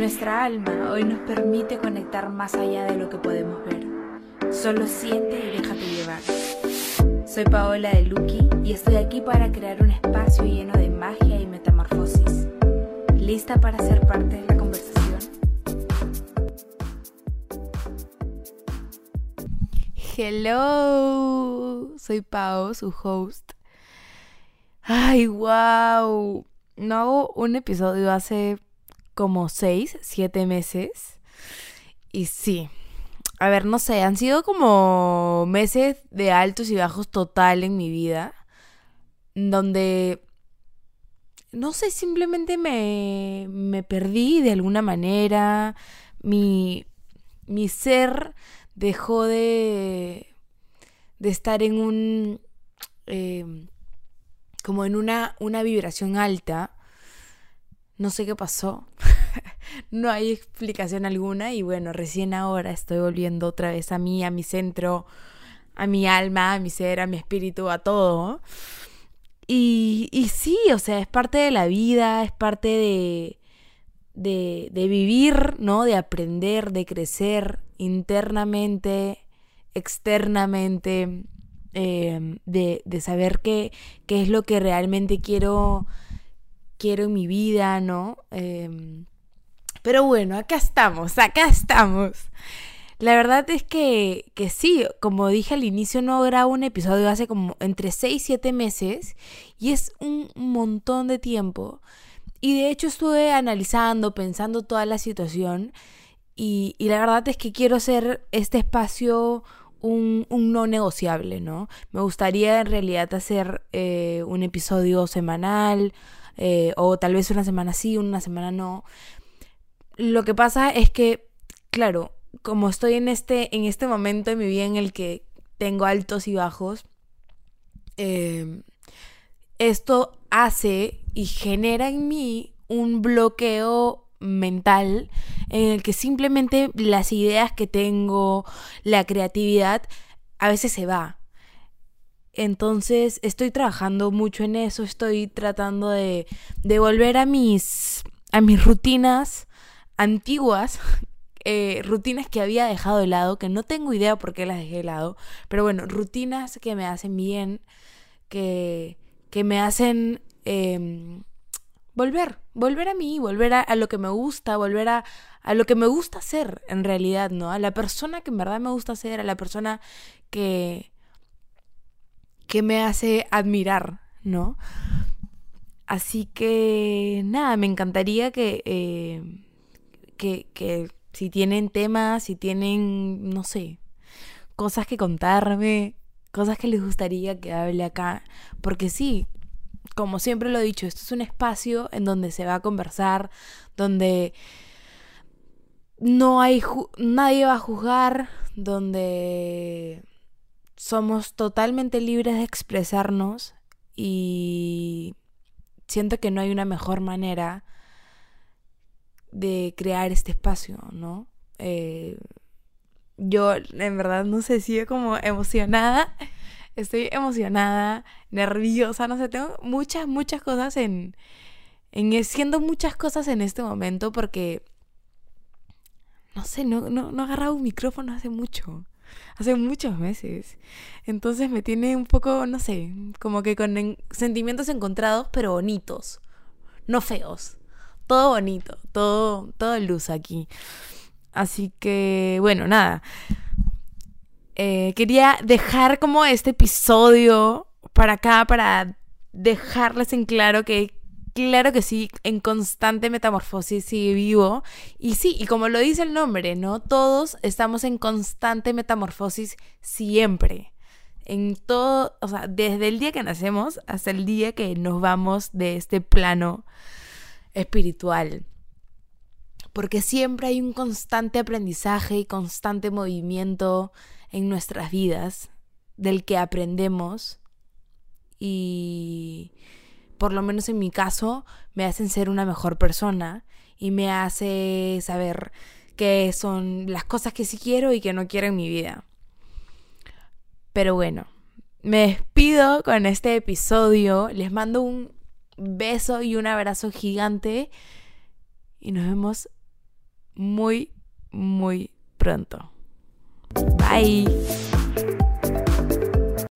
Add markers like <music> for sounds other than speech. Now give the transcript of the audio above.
Nuestra alma hoy nos permite conectar más allá de lo que podemos ver. Solo siente y déjate llevar. Soy Paola de Lucky y estoy aquí para crear un espacio lleno de magia y metamorfosis. ¿Lista para ser parte de la conversación? Hello, soy Pao, su host. Ay, wow. No hago un episodio hace como seis, siete meses. Y sí, a ver, no sé, han sido como meses de altos y bajos total en mi vida. Donde, no sé, simplemente me, me perdí de alguna manera. Mi, mi ser dejó de, de estar en un... Eh, como en una, una vibración alta. No sé qué pasó. <laughs> no hay explicación alguna y bueno, recién ahora estoy volviendo otra vez a mí, a mi centro, a mi alma, a mi ser, a mi espíritu, a todo. Y, y sí, o sea, es parte de la vida, es parte de, de, de vivir, ¿no? De aprender, de crecer internamente, externamente, eh, de, de, saber qué, qué, es lo que realmente quiero, quiero mi vida, ¿no? Eh, pero bueno, acá estamos, acá estamos. La verdad es que, que sí, como dije al inicio, no grabo un episodio hace como entre 6 y 7 meses y es un montón de tiempo. Y de hecho estuve analizando, pensando toda la situación y, la verdad es que quiero hacer este espacio un, un, no negociable, ¿no? Me gustaría en realidad hacer eh, un episodio semanal eh, o tal vez una semana sí, una semana no. Lo que pasa es que, claro, como estoy en este, en este momento de mi vida en el que tengo altos y bajos, eh, esto hace y genera en mí un bloqueo mental en el que simplemente las ideas que tengo, la creatividad, a veces se va. Entonces estoy trabajando mucho en eso, estoy tratando de, de volver a mis, a mis rutinas antiguas, <laughs> eh, rutinas que había dejado de lado, que no tengo idea por qué las dejé de lado, pero bueno, rutinas que me hacen bien, que, que me hacen... Eh, volver, volver a mí, volver a, lo que me gusta, volver a, a lo que me gusta hacer en realidad, ¿no? A la persona que en verdad me gusta ser, a la persona que, que me hace admirar, ¿no? Así que nada, me encantaría que, eh, que, que si tienen temas, si tienen, no sé, cosas que contarme, cosas que les gustaría que hable acá, porque sí, como siempre lo he dicho, esto es un espacio en donde se va a conversar, donde no hay nadie va a juzgar, donde somos totalmente libres de expresarnos y siento que no hay una mejor manera de crear este espacio, ¿no? Eh, yo en verdad no sé, sigo como emocionada estoy emocionada, nerviosa, no sé, tengo muchas, muchas cosas en, en siendo muchas cosas en este momento porque, no sé, no, no, no he agarrado un micrófono hace mucho, hace muchos meses. Entonces me tiene un poco, no sé, como que con en, sentimientos encontrados, pero bonitos, no feos. Todo bonito, todo, todo luz aquí. Así que, bueno, nada. Eh, quería dejar como este episodio para acá, para dejarles en claro que, claro que sí, en constante metamorfosis sigue vivo. Y sí, y como lo dice el nombre, ¿no? Todos estamos en constante metamorfosis siempre. En todo, o sea, desde el día que nacemos hasta el día que nos vamos de este plano espiritual. porque siempre hay un constante aprendizaje y constante movimiento en nuestras vidas del que aprendemos y por lo menos en mi caso me hacen ser una mejor persona y me hace saber qué son las cosas que sí quiero y que no quiero en mi vida. Pero bueno, me despido con este episodio, les mando un beso y un abrazo gigante y nos vemos muy, muy pronto. Bye.